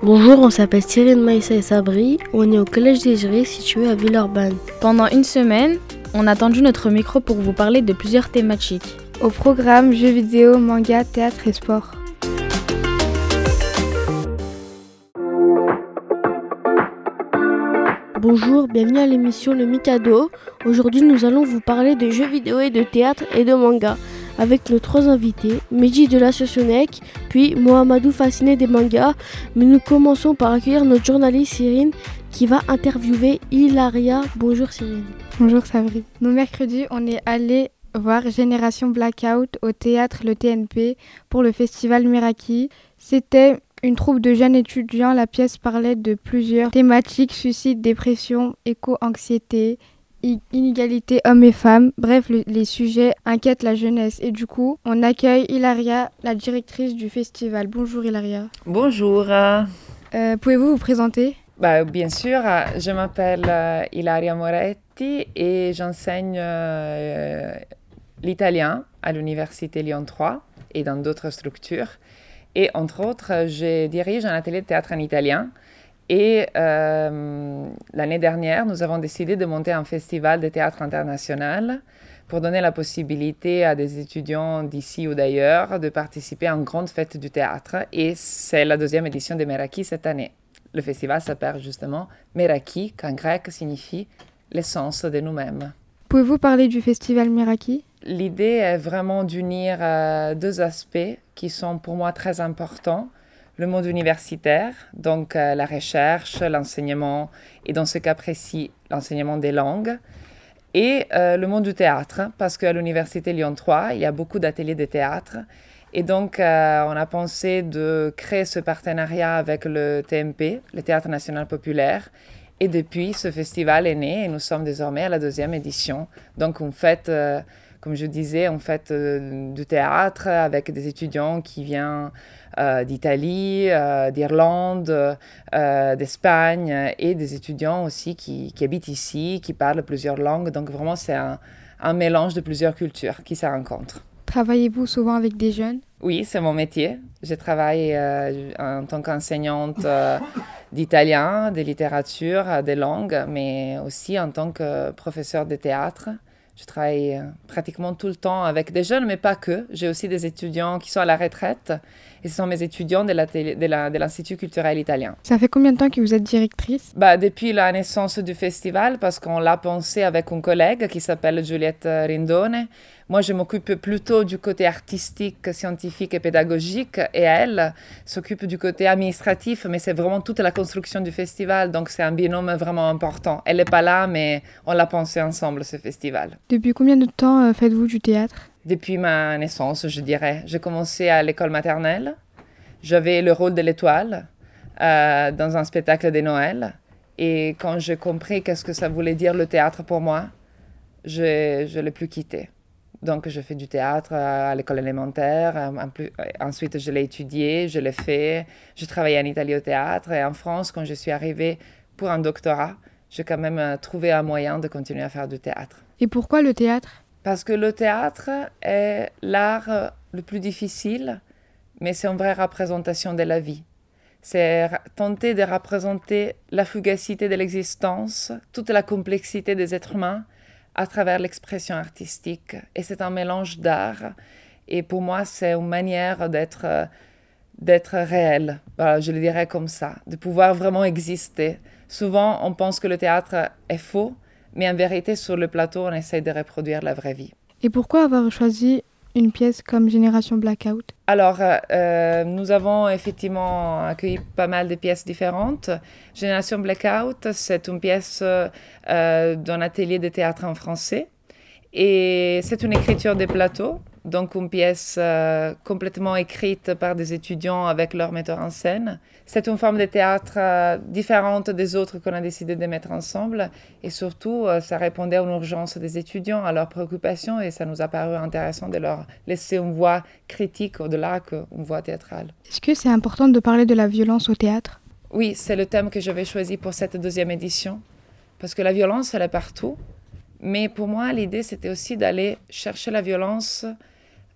Bonjour, on s'appelle Cyril Maïssa et Sabri. On est au collège des Gérés situé à Villeurbanne. Pendant une semaine, on a tendu notre micro pour vous parler de plusieurs thématiques. Au programme jeux vidéo, manga, théâtre et sport. Bonjour, bienvenue à l'émission Le Mikado. Aujourd'hui, nous allons vous parler de jeux vidéo et de théâtre et de manga avec nos trois invités, Meji de la Socionec, puis Mohamedou fasciné des mangas. Mais nous commençons par accueillir notre journaliste Cyrine qui va interviewer Hilaria. Bonjour Cyrine. Bonjour Sabri. Nous mercredi, on est allé voir Génération Blackout au théâtre Le TNP pour le festival Meraki. C'était une troupe de jeunes étudiants, la pièce parlait de plusieurs thématiques suicide, dépression, éco-anxiété, inégalité hommes et femmes. Bref, les sujets inquiètent la jeunesse. Et du coup, on accueille Hilaria, la directrice du festival. Bonjour Hilaria. Bonjour. Euh, pouvez-vous vous présenter? Bah, Bien sûr, je m'appelle euh, Hilaria Moretti et j'enseigne euh, l'italien à l'Université Lyon 3 et dans d'autres structures. Et entre autres, je dirige un atelier de théâtre en italien. Et euh, l'année dernière, nous avons décidé de monter un festival de théâtre international pour donner la possibilité à des étudiants d'ici ou d'ailleurs de participer à une grande fête du théâtre. Et c'est la deuxième édition de Meraki cette année. Le festival s'appelle justement Meraki, qui en grec signifie l'essence de nous-mêmes. Pouvez-vous parler du festival Meraki? L'idée est vraiment d'unir euh, deux aspects qui sont pour moi très importants. Le monde universitaire, donc euh, la recherche, l'enseignement, et dans ce cas précis, l'enseignement des langues, et euh, le monde du théâtre, parce qu'à l'Université Lyon 3, il y a beaucoup d'ateliers de théâtre. Et donc, on a pensé de créer ce partenariat avec le TMP, le Théâtre National Populaire, et depuis, ce festival est né et nous sommes désormais à la deuxième édition. Donc, on fête, euh, comme je disais, on fête euh, du théâtre avec des étudiants qui viennent euh, d'Italie, d'Irlande, d'Espagne et des étudiants aussi qui, qui, habitent ici, qui parlent plusieurs langues. Donc, vraiment, c'est un, un mélange de plusieurs cultures qui se rencontrent. Travaillez-vous souvent avec des jeunes? Oui, c'est mon métier. Je travaille en tant qu'enseignante d'italien, de littérature, des langues, mais aussi en tant que professeur de théâtre. Je travaille euh, pratiquement tout le temps avec des jeunes, mais pas que. J'ai aussi des étudiants qui sont à la retraite. Et ce sont mes étudiants de l'Institut de culturel italien. Ça fait combien de temps que vous êtes directrice? Bah, Depuis la naissance du festival, parce qu'on l'a pensé avec une collègue qui s'appelle Giuliette Rindone. Moi, je m'occupe plutôt du côté artistique, scientifique et pédagogique, et elle s'occupe du côté administratif, mais c'est vraiment toute la construction du festival, donc c'est un binôme vraiment important. Elle n'est pas là, mais on l'a pensé ensemble, ce festival. Depuis combien de temps euh, faites-vous du théâtre? Depuis ma naissance, je dirais. J'ai commencé à l'école maternelle. J'avais le rôle de l'étoile euh, dans un spectacle de Noël. Et quand j'ai compris qu'est-ce que ça voulait dire le théâtre pour moi, je ne l'ai plus quitté. Donc, je fais du théâtre à l'école élémentaire. Euh, ensuite, je l'ai étudié, je l'ai fait. Je travaillais en Italie au théâtre. Et en France, quand je suis arrivée pour un doctorat, j'ai quand même euh, trouvé un moyen de continuer à faire du théâtre. Et pourquoi le théâtre? Parce que le théâtre est l'art euh, le plus difficile, mais c'est une vraie représentation de la vie. C'est tenter de représenter la fugacité de l'existence, toute la complexité des êtres humains à travers l'expression artistique. Et c'est un mélange d'art. Et pour moi, c'est une manière d'être euh, d'être réel. Voilà, je le dirais comme ça, de pouvoir vraiment exister. Souvent, on pense que le théâtre est faux, mais en vérité, sur le plateau, on essaie de reproduire la vraie vie. Et pourquoi avoir choisi une pièce comme Génération Blackout Alors, euh, euh, nous avons effectivement accueilli pas mal de pièces différentes. Génération Blackout, c'est une pièce euh, d'un atelier de théâtre en français. Et c'est une écriture de plateau, donc une pièce euh, complètement écrite par des étudiants avec leur metteur en scène. C'est une forme de théâtre euh, différente des autres qu'on a décidé de mettre ensemble et surtout euh, ça répondait à une urgence des étudiants, à leurs préoccupations et ça nous a paru intéressant de leur laisser une voix critique au-delà qu'une voix théâtrale. Est-ce que c'est important de parler de la violence au théâtre? Oui, c'est le thème que j'avais choisi pour cette deuxième édition parce que la violence elle est partout. Mais pour moi, l'idée, c'était aussi d'aller chercher la violence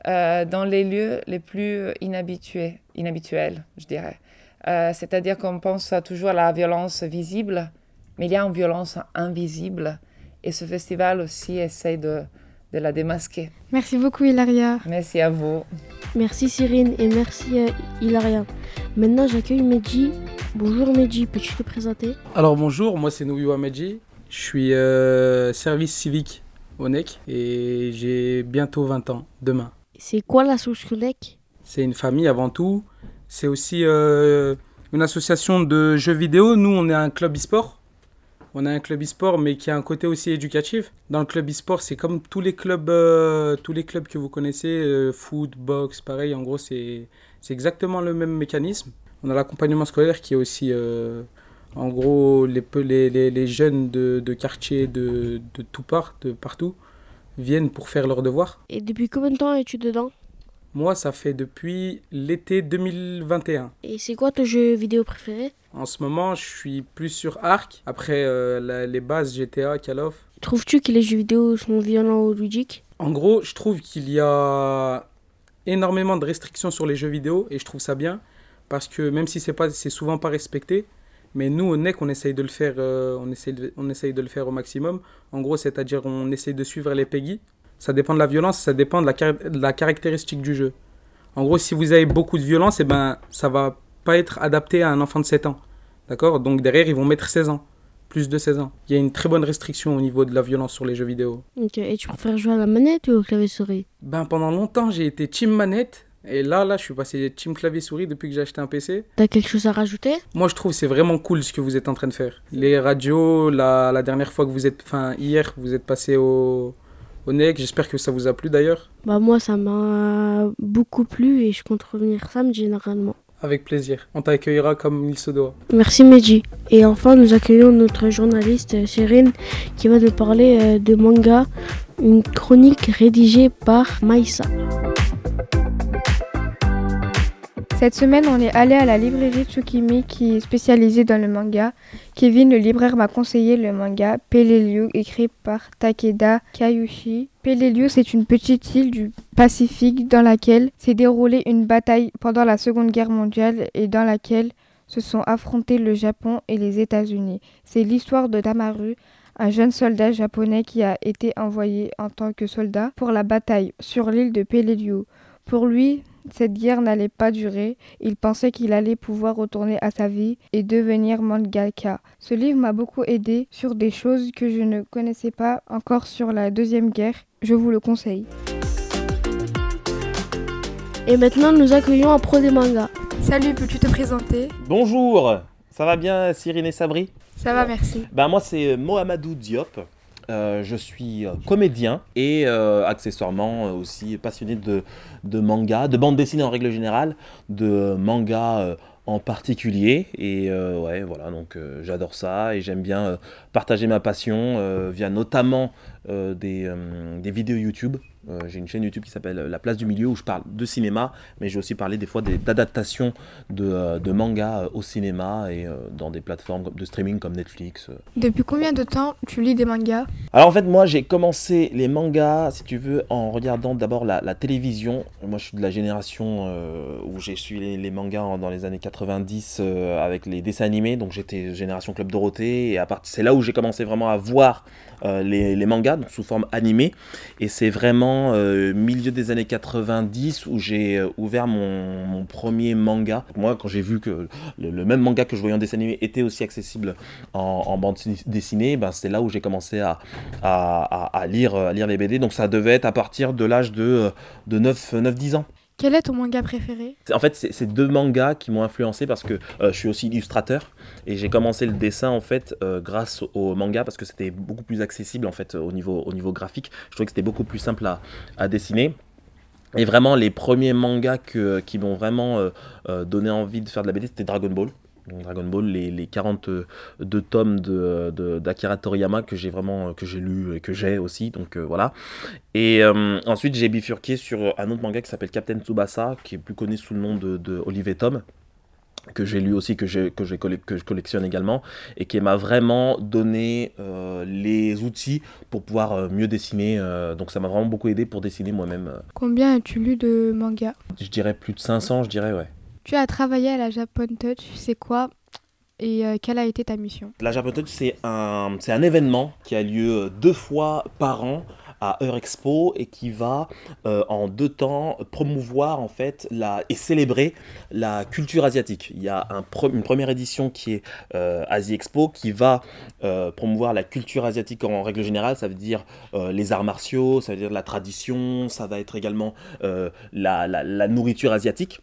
euh, dans les lieux les plus inhabitués, inhabituels, je dirais. C'est-à-dire qu'on pense toujours à la violence visible, mais il y a une violence invisible. Et ce festival aussi essaie de, de la démasquer. Merci beaucoup Hilaria. Merci à vous. Merci Cyrine et merci euh, Hilaria. Maintenant j'accueille Medji. Bonjour Medji, peux-tu te présenter? Alors bonjour, moi c'est Nouyoua Medji. Je suis euh, service civique au NEC et j'ai bientôt 20 ans demain. C'est quoi l'association NEC C'est une famille avant tout. C'est aussi euh, une association de jeux vidéo. Nous on est un club e-sport on a un club e-sport, mais qui a un côté aussi éducatif. Dans le club e-sport, c'est comme tous les clubs, euh, tous les clubs que vous connaissez, foot, boxe, pareil. En gros, c'est exactement le même mécanisme. On a l'accompagnement scolaire qui est aussi, en gros, les, les, les jeunes de, de quartier de, de tout part, de partout, viennent pour faire leurs devoirs. Et depuis combien de temps es-tu dedans? Moi, ça fait depuis l'été 2021. Et c'est quoi ton jeu vidéo préféré? En ce moment, je suis plus sur Arc. Après euh, les bases GTA, Call of. Trouves-tu que les jeux vidéo sont violents ou ludiques? En gros, je trouve qu'il y a énormément de restrictions sur les jeux vidéo et je trouve ça bien parce que même si c'est pas c'est souvent pas respecté, mais nous au NEC on essaye de le faire euh, on essaye de, on essaye de le faire au maximum. En gros, c'est-à-dire on essaye de suivre les PEGI. Ça dépend de la violence, ça dépend de la, de la caractéristique du jeu. En gros, si vous avez beaucoup de violence, et eh ben ça va pas être adapté à un enfant de 7 ans. D'accord? Donc derrière, ils vont mettre 16 ans. Plus de 16 ans. Il y a une très bonne restriction au niveau de la violence sur les jeux vidéo. Ok, et tu préfères jouer à la manette ou au clavier souris Ben pendant longtemps, j'ai été team manette. Et là, là, je suis passé team clavier souris depuis que j'ai acheté un PC. T'as quelque chose à rajouter? Moi, je trouve c'est vraiment cool ce que vous êtes en train de faire. Les radios, la, la dernière fois que vous êtes, enfin hier, vous êtes passé au, au NEC. J'espère que ça vous a plu d'ailleurs. Bah moi, ça m'a beaucoup plu et je compte revenir samedi généralement. Avec plaisir. On t'accueillera comme il se doit. Merci Meji. Et enfin, nous accueillons notre journaliste Cyrine qui va nous parler euh, de manga, une chronique rédigée par Maïsa. Cette semaine, on est allé à la librairie Tsukimi qui est spécialisée dans le manga. Kevin, le libraire, m'a conseillé le manga Peleliu écrit par Takeda Kayushi. Peleliu, c'est une petite île du Pacifique dans laquelle s'est déroulée une bataille pendant la Seconde Guerre mondiale et dans laquelle se sont affrontés le Japon et les États-Unis. C'est l'histoire de Tamaru, un jeune soldat japonais qui a été envoyé en tant que soldat pour la bataille sur l'île de Peleliu. Pour lui, cette guerre n'allait pas durer, il pensait qu'il allait pouvoir retourner à sa vie et devenir mangaka. Ce livre m'a beaucoup aidé sur des choses que je ne connaissais pas encore sur la Deuxième Guerre. Je vous le conseille. Et maintenant, nous accueillons un pro des mangas. Salut, peux-tu te présenter? Bonjour, ça va bien Cyrine et Sabri? Ça va, merci. Ben moi c'est Mohamedou Diop. Euh, je suis euh, comédien et euh, accessoirement aussi passionné de, de manga, de bande dessinée en règle générale, de manga en particulier. Et ouais, voilà, donc j'adore ça et j'aime bien partager ma passion via notamment des, des vidéos YouTube. Euh, j'ai une chaîne YouTube qui s'appelle La Place du Milieu où je parle de cinéma, mais j'ai aussi parlé des fois d'adaptations de, euh, de manga euh, au cinéma et dans des plateformes de streaming comme Netflix. Depuis combien de temps tu lis des mangas? Alors en fait, moi j'ai commencé les mangas, si tu veux, en regardant d'abord la, télévision. Moi je suis de la génération où j'ai suivi les, mangas dans les années 90 avec les dessins animés, donc j'étais génération Club Dorothée et c'est là où j'ai commencé vraiment à voir les, les, mangas sous forme animée et c'est vraiment euh, milieu des années 90 où j'ai euh, ouvert mon, premier manga. Moi, quand j'ai vu que le, même manga que je voyais en dessin animé était aussi accessible en, bande dessinée, ben, c'est là où j'ai commencé à, à lire les BD. Donc ça devait être à partir de l'âge de, de 9-10 ans. Quel est ton manga préféré? En fait, c'est deux mangas qui m'ont influencé parce que euh, je suis aussi illustrateur et j'ai commencé le dessin en fait euh, grâce au manga parce que c'était beaucoup plus accessible en fait au niveau, au niveau graphique. Je trouvais que c'était beaucoup plus simple à, dessiner. Et vraiment, les premiers mangas qui m'ont vraiment euh, donné envie de faire de la BD, c'était Dragon Ball. Dragon Ball, les, les 42 tomes de, d'Akira Toriyama que j'ai vraiment que j'ai lu et que j'ai aussi, donc euh, voilà. Et euh, ensuite j'ai bifurqué sur un autre manga qui s'appelle Captain Tsubasa, qui est plus connu sous le nom de, de Olivier Tom que j'ai lu aussi, que, que, j'ai que je collectionne également, et qui m'a vraiment donné euh, les outils pour pouvoir mieux dessiner. donc ça m'a vraiment beaucoup aidé pour dessiner moi-même. Combien as-tu lu de mangas? Je dirais plus de 500, je dirais, ouais. Tu as travaillé à la Japan Touch, c'est quoi et euh, quelle a été ta mission? La Japan Touch, c'est un, c'est un événement qui a lieu deux fois par an à Eurexpo et qui va euh, en deux temps promouvoir en fait la, et célébrer la culture asiatique. Il y a un une première édition qui est euh, Asie Expo qui va euh, promouvoir la culture asiatique en règle générale, ça veut dire les arts martiaux, ça veut dire la tradition, ça va être également la, la nourriture asiatique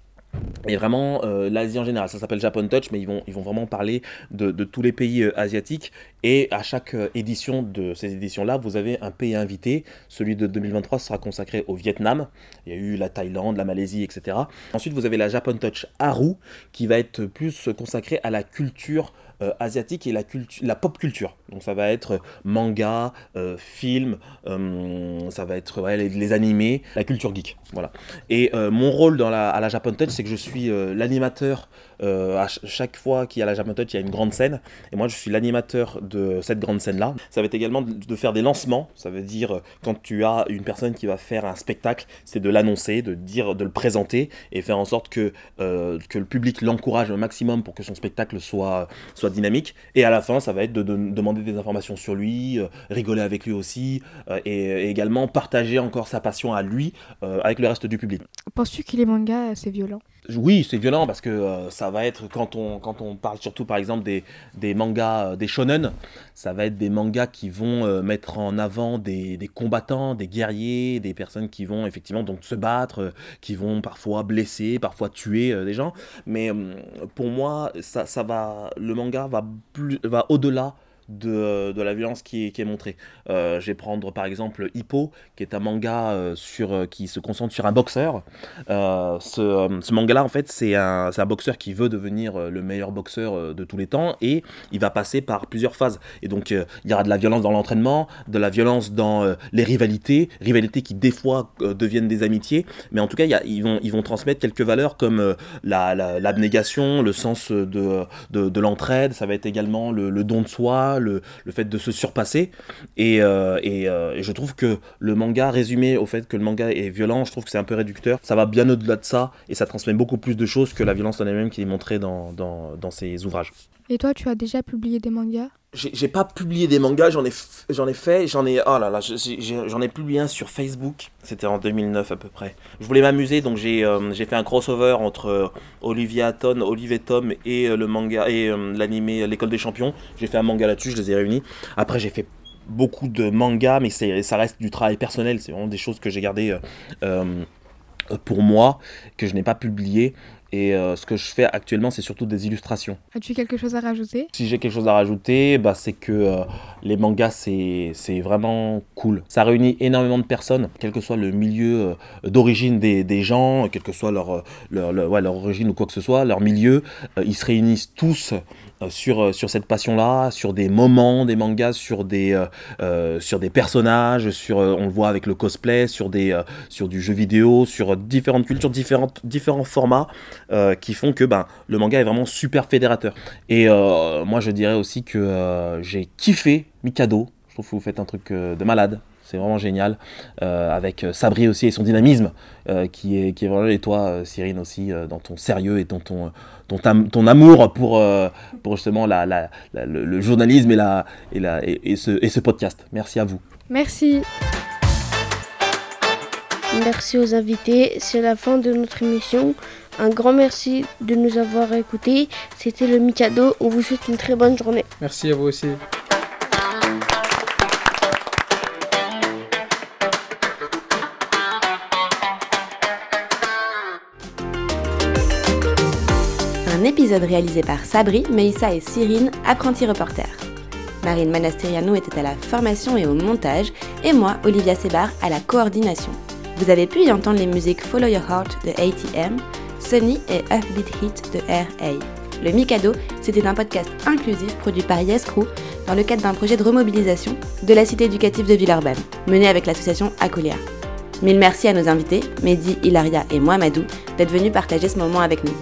et vraiment euh, l'Asie en général. Ça s'appelle Japan Touch, mais ils vont, vraiment parler de, tous les pays euh, asiatiques. Et à chaque euh, édition de ces éditions-là, vous avez un pays invité. Celui de 2023 sera consacré au Vietnam. Il y a eu la Thaïlande, la Malaisie, etc. Ensuite, vous avez la Japan Touch Haru, qui va être plus consacrée à la culture euh, asiatique et la, la pop culture. Donc ça va être manga, euh, film, euh, ça va être les, animés, la culture geek. Voilà. Et mon rôle à la Japan Touch, c'est que je suis l'animateur. À chaque fois qu'il y a la Japan Touch, il y a une grande scène. Et moi, je suis l'animateur de cette grande scène-là. Ça va être également de, faire des lancements. Ça veut dire, quand tu as une personne qui va faire un spectacle, c'est de l'annoncer, de dire, de le présenter et faire en sorte que, que le public l'encourage au maximum pour que son spectacle soit, soit dynamique. Et à la fin, ça va être de, demander des informations sur lui, euh, rigoler avec lui aussi, euh, et, également partager encore sa passion à lui euh, avec le reste du public. Penses-tu que les mangas, c'est violent? Oui, c'est violent parce que ça va être, quand on, quand on parle surtout par exemple des, des mangas, des shonen, ça va être des mangas qui vont mettre en avant des, des, combattants, des guerriers, des personnes qui vont effectivement donc se battre, qui vont parfois blesser, parfois tuer des gens. Mais pour moi, ça, ça va, le manga va, va au-delà de, de, la violence qui est, qui est montrée. Euh, je vais prendre par exemple Hippo, qui est un manga euh, sur, euh, qui se concentre sur un boxeur. ce, ce manga-là, en fait, c'est un, un, boxeur qui veut devenir le meilleur boxeur de tous les temps et il va passer par plusieurs phases. Et donc, il y aura de la violence dans l'entraînement, de la violence dans les rivalités, rivalités qui des fois deviennent des amitiés, mais en tout cas, y a, ils, vont, ils vont transmettre quelques valeurs comme l'abnégation, la, le sens de, de, de l'entraide, ça va être également le, le don de soi, le, fait de se surpasser. Et, euh, euh, et, je trouve que le manga, résumé au fait que le manga est violent, je trouve que c'est un peu réducteur. Ça va bien au-delà de ça et ça transmet beaucoup plus de choses que la violence en elle-même qui est montrée dans, dans, dans ses ouvrages. Et toi, tu as déjà publié des mangas? J'ai pas publié des mangas, j'en ai, ai fait, j'en ai, oh là là, j'en ai publié un sur Facebook, c'était en 2009 à peu près. Je voulais m'amuser, donc j'ai euh, fait un crossover entre euh, Olivia Hatton, Olivier Tom et euh, et l'animé L'école des champions. J'ai fait un manga là-dessus, je les ai réunis. Après j'ai fait beaucoup de mangas, mais ça reste du travail personnel, c'est vraiment des choses que j'ai gardées pour moi, que je n'ai pas publié. Et euh, ce que je fais actuellement, c'est surtout des illustrations. As-tu quelque chose à rajouter? Si j'ai quelque chose à rajouter, bah, c'est que euh, les mangas, c'est vraiment cool. Ça réunit énormément de personnes, quel que soit le milieu euh, d'origine des, des, gens, quelle que soit leur, leur, leur, ouais, leur, origine ou quoi que ce soit, leur milieu. ils se réunissent tous sur, euh, sur cette passion-là, sur des moments des mangas, sur des, euh, sur des personnages, sur, on le voit avec le cosplay, sur, des, sur du jeu vidéo, sur différentes cultures, différentes, différents formats qui font que ben, le manga est vraiment super fédérateur. Et moi je dirais aussi que j'ai kiffé Mikado, je trouve que vous faites un truc de malade. C'est vraiment génial. avec Sabri aussi et son dynamisme qui, est, qui est vraiment. Et toi, Cyrine aussi, dans ton sérieux et dans ton, ton, amour pour, euh, pour justement la, le, journalisme et, la, et, la, et, ce, et ce podcast. Merci à vous. Merci. Merci aux invités. C'est la fin de notre émission. Un grand merci de nous avoir écoutés. C'était le Mikado. On vous souhaite une très bonne journée. Merci à vous aussi. Épisode réalisé par Sabri, Meissa et Cyrine, apprentis reporters. Marine Manastiriano était à la formation et au montage, et moi, Olivia Sebar, à la coordination. Vous avez pu y entendre les musiques Follow Your Heart de ATM, Sunny et Upbeat Hit de R.A. Le Mikado, c'était un podcast inclusif produit par Yes Crew dans le cadre d'un projet de remobilisation de la cité éducative de Villeurbanne, mené avec l'association Acolia. Mille merci à nos invités, Mehdi, Hilaria et moi, Madou, d'être venus partager ce moment avec nous.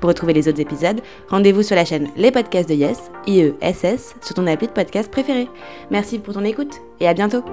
Pour retrouver les autres épisodes, rendez-vous sur la chaîne Les Podcasts de Yes, IESS, sur ton appli de podcast préféré. Merci pour ton écoute et à bientôt